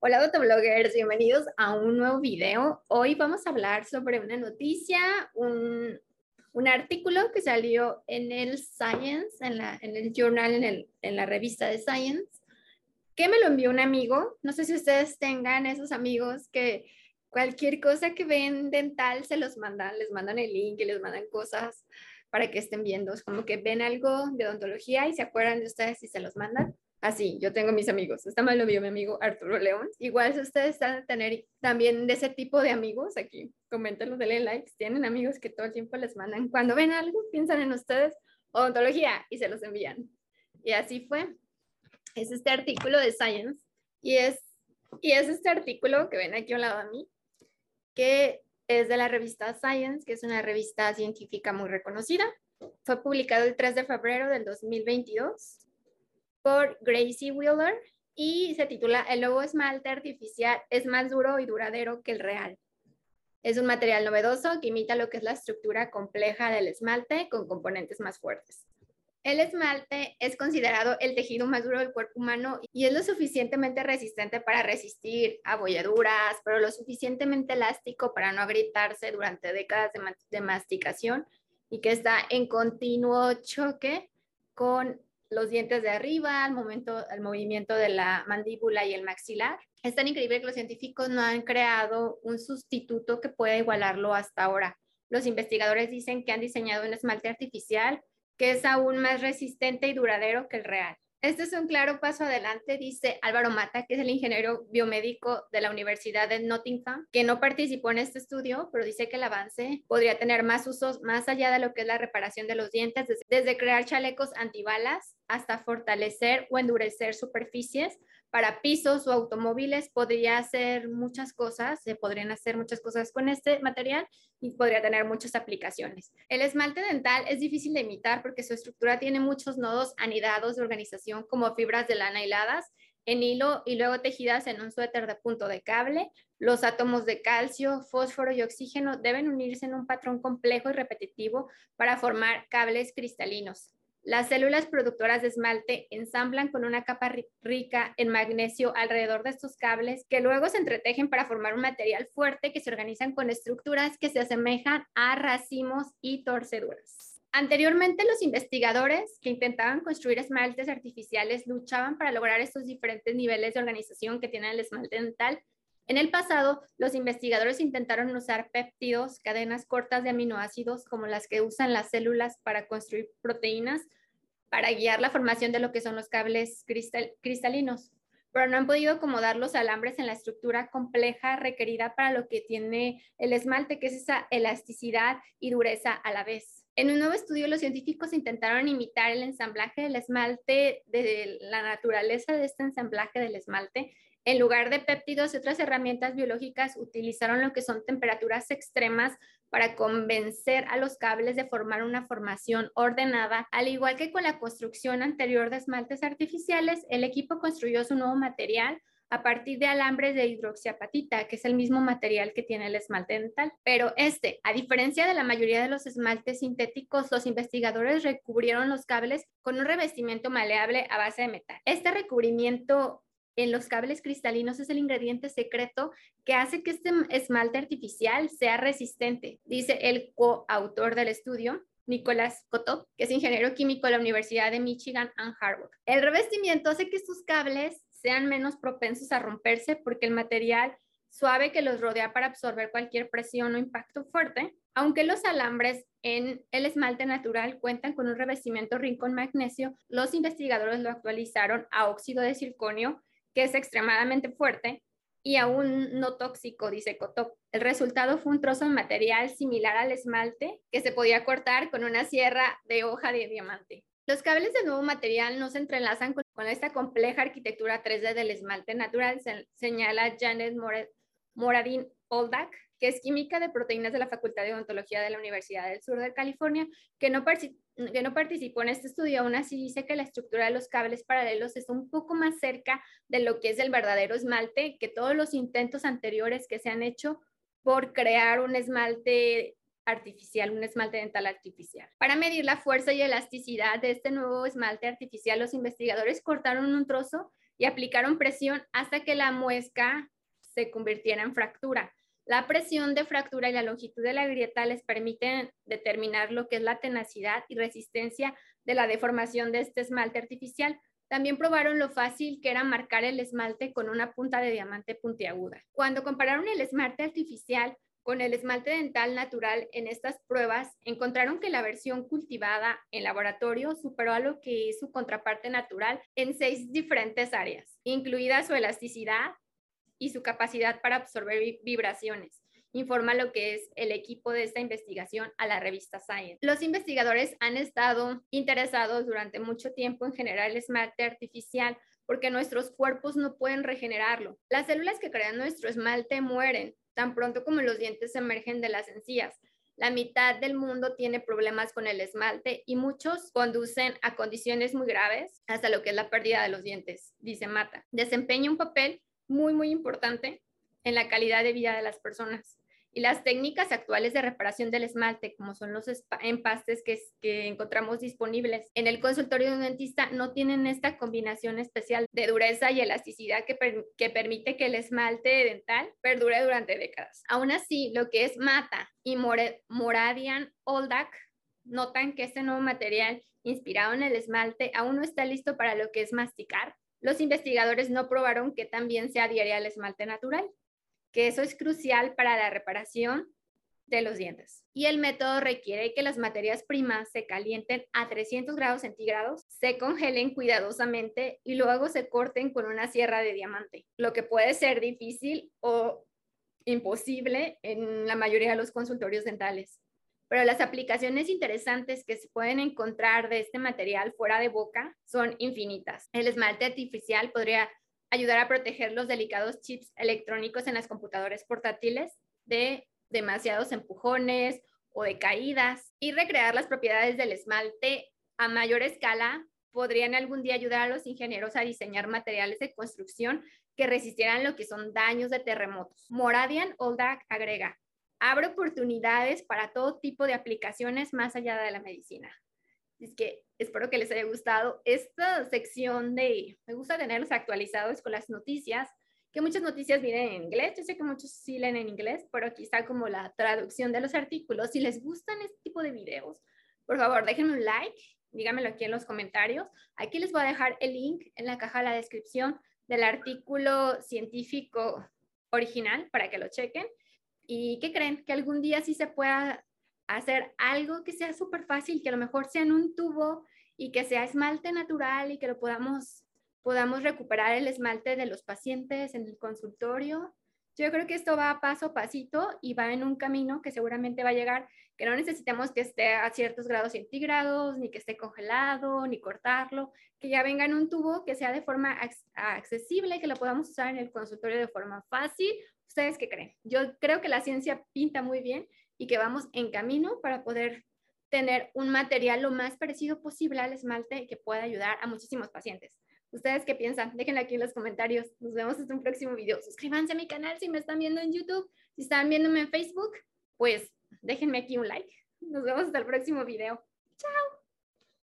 Hola autobloggers, bienvenidos a un nuevo video. Hoy vamos a hablar sobre una noticia, un, un artículo que salió en el Science, en, la, en el journal, en, el, en la revista de Science, que me lo envió un amigo. No sé si ustedes tengan esos amigos que cualquier cosa que ven dental se los mandan, les mandan el link y les mandan cosas para que estén viendo. Es como que ven algo de odontología y se acuerdan de ustedes y se los mandan. Así, yo tengo mis amigos. Esta me lo vio mi amigo Arturo León. Igual si ustedes están a tener también de ese tipo de amigos, aquí coméntenlo, denle likes. Tienen amigos que todo el tiempo les mandan. Cuando ven algo, piensan en ustedes, odontología, y se los envían. Y así fue. Es este artículo de Science. Y es, y es este artículo que ven aquí al lado de mí, que es de la revista Science, que es una revista científica muy reconocida. Fue publicado el 3 de febrero del 2022 por Gracie Wheeler y se titula El nuevo esmalte artificial es más duro y duradero que el real. Es un material novedoso que imita lo que es la estructura compleja del esmalte con componentes más fuertes. El esmalte es considerado el tejido más duro del cuerpo humano y es lo suficientemente resistente para resistir abolladuras, pero lo suficientemente elástico para no agrietarse durante décadas de, de masticación y que está en continuo choque con los dientes de arriba, al momento, al movimiento de la mandíbula y el maxilar. Es tan increíble que los científicos no han creado un sustituto que pueda igualarlo hasta ahora. Los investigadores dicen que han diseñado un esmalte artificial que es aún más resistente y duradero que el real. Este es un claro paso adelante, dice Álvaro Mata, que es el ingeniero biomédico de la Universidad de Nottingham, que no participó en este estudio, pero dice que el avance podría tener más usos más allá de lo que es la reparación de los dientes, desde, crear chalecos antibalas hasta fortalecer o endurecer superficies para pisos o automóviles. Podría hacer muchas cosas, se podrían hacer muchas cosas con este material y podría tener muchas aplicaciones. El esmalte dental es difícil de imitar porque su estructura tiene muchos nodos anidados de organización como fibras de lana hiladas en hilo y luego tejidas en un suéter de punto de cable. Los átomos de calcio, fósforo y oxígeno deben unirse en un patrón complejo y repetitivo para formar cables cristalinos. Las células productoras de esmalte ensamblan con una capa rica en magnesio alrededor de estos cables que luego se entretejen para formar un material fuerte que se organizan con estructuras que se asemejan a racimos y torceduras. Anteriormente, los investigadores que intentaban construir esmaltes artificiales luchaban para lograr estos diferentes niveles de organización que tiene el esmalte dental en el pasado, los investigadores intentaron usar péptidos, cadenas cortas de aminoácidos como las que usan las células para construir proteínas, para guiar la formación de lo que son los cables cristalinos, pero no han podido acomodar los alambres en la estructura compleja requerida para lo que tiene el esmalte, que es esa elasticidad y dureza a la vez. En un nuevo estudio, los científicos intentaron imitar el ensamblaje del esmalte, de la naturaleza de este ensamblaje del esmalte, en lugar de péptidos y otras herramientas biológicas, utilizaron lo que son temperaturas extremas para convencer a los cables de formar una formación ordenada. Al igual que con la construcción anterior de esmaltes artificiales, el equipo construyó su nuevo material a partir de alambres de hidroxiapatita, que es el mismo material que tiene el esmalte dental. Pero este, a diferencia de la mayoría de los esmaltes sintéticos, los investigadores recubrieron los cables con un revestimiento maleable a base de metal. Este recubrimiento en los cables cristalinos es el ingrediente secreto que hace que este esmalte artificial sea resistente, dice el coautor del estudio. Nicolás Cotto, que es ingeniero químico de la Universidad de Michigan and Harvard. El revestimiento hace que estos cables sean menos propensos a romperse porque el material suave que los rodea para absorber cualquier presión o impacto fuerte, aunque los alambres en el esmalte natural cuentan con un revestimiento rico en magnesio, los investigadores lo actualizaron a óxido de circonio que es extremadamente fuerte y aún no tóxico, dice Cotop. El resultado fue un trozo de material similar al esmalte que se podía cortar con una sierra de hoja de diamante. Los cables del nuevo material no se entrelazan con, esta compleja arquitectura 3D del esmalte natural, señala Janet Moradin Oldak, que es química de proteínas de la Facultad de Odontología de la Universidad del Sur de California, que no, que no participó en este estudio, aún así dice que la estructura de los cables paralelos está un poco más cerca de lo que es el verdadero esmalte que todos los intentos anteriores que se han hecho por crear un esmalte artificial, un esmalte dental artificial. Para medir la fuerza y elasticidad de este nuevo esmalte artificial, los investigadores cortaron un trozo y aplicaron presión hasta que la muesca se convirtiera en fractura. La presión de fractura y la longitud de la grieta les permiten determinar lo que es la tenacidad y resistencia de la deformación de este esmalte artificial. También probaron lo fácil que era marcar el esmalte con una punta de diamante puntiaguda. Cuando compararon el esmalte artificial con el esmalte dental natural en estas pruebas, encontraron que la versión cultivada en laboratorio superó a lo que es su contraparte natural en seis diferentes áreas, incluida su elasticidad, y su capacidad para absorber vibraciones informa lo que es el equipo de esta investigación a la revista Science. Los investigadores han estado interesados durante mucho tiempo en generar el esmalte artificial porque nuestros cuerpos no pueden regenerarlo. Las células que crean nuestro esmalte mueren tan pronto como los dientes emergen de las encías. La mitad del mundo tiene problemas con el esmalte y muchos conducen a condiciones muy graves, hasta lo que es la pérdida de los dientes, dice Mata. Desempeña un papel muy, muy importante en la calidad de vida de las personas. Y las técnicas actuales de reparación del esmalte, como son los empastes que, que encontramos disponibles en el consultorio de un dentista, no tienen esta combinación especial de dureza y elasticidad que, que permite que el esmalte dental perdure durante décadas. Aún así, lo que es Mata y Moradian Oldak notan que este nuevo material inspirado en el esmalte aún no está listo para lo que es masticar los investigadores no probaron que también se adhiere al esmalte natural, que eso es crucial para la reparación de los dientes. Y el método requiere que las materias primas se calienten a 300 grados centígrados, se congelen cuidadosamente y luego se corten con una sierra de diamante, lo que puede ser difícil o imposible en la mayoría de los consultorios dentales pero las aplicaciones interesantes que se pueden encontrar de este material fuera de boca son infinitas. El esmalte artificial podría ayudar a proteger los delicados chips electrónicos en las computadoras portátiles de demasiados empujones o de caídas y recrear las propiedades del esmalte a mayor escala podrían algún día ayudar a los ingenieros a diseñar materiales de construcción que resistieran lo que son daños de terremotos. Moradian Oldak agrega, abre oportunidades para todo tipo de aplicaciones más allá de la medicina. Es que espero que les haya gustado esta sección de, me gusta tenerlos actualizados con las noticias, que muchas noticias vienen en inglés, yo sé que muchos sí leen en inglés, pero está como la traducción de los artículos. Si les gustan este tipo de videos, por favor, déjenme un like, díganmelo aquí en los comentarios. Aquí les voy a dejar el link en la caja de la descripción del artículo científico original para que lo chequen. ¿Y qué creen? Que algún día sí se pueda hacer algo que sea súper fácil, que a lo mejor sea en un tubo y que sea esmalte natural y que lo podamos, podamos recuperar el esmalte de los pacientes en el consultorio. Yo creo que esto va paso a pasito y va en un camino que seguramente va a llegar, que no necesitamos que esté a ciertos grados centígrados, ni que esté congelado, ni cortarlo, que ya venga en un tubo que sea de forma accesible, que lo podamos usar en el consultorio de forma fácil ¿Ustedes qué creen? Yo creo que la ciencia pinta muy bien y que vamos en camino para poder tener un material lo más parecido posible al esmalte que pueda ayudar a muchísimos pacientes. ¿Ustedes qué piensan? Déjenlo aquí en los comentarios. Nos vemos en un próximo video. Suscríbanse a mi canal si me están viendo en YouTube. Si están viéndome en Facebook, pues déjenme aquí un like. Nos vemos hasta el próximo video. Chao.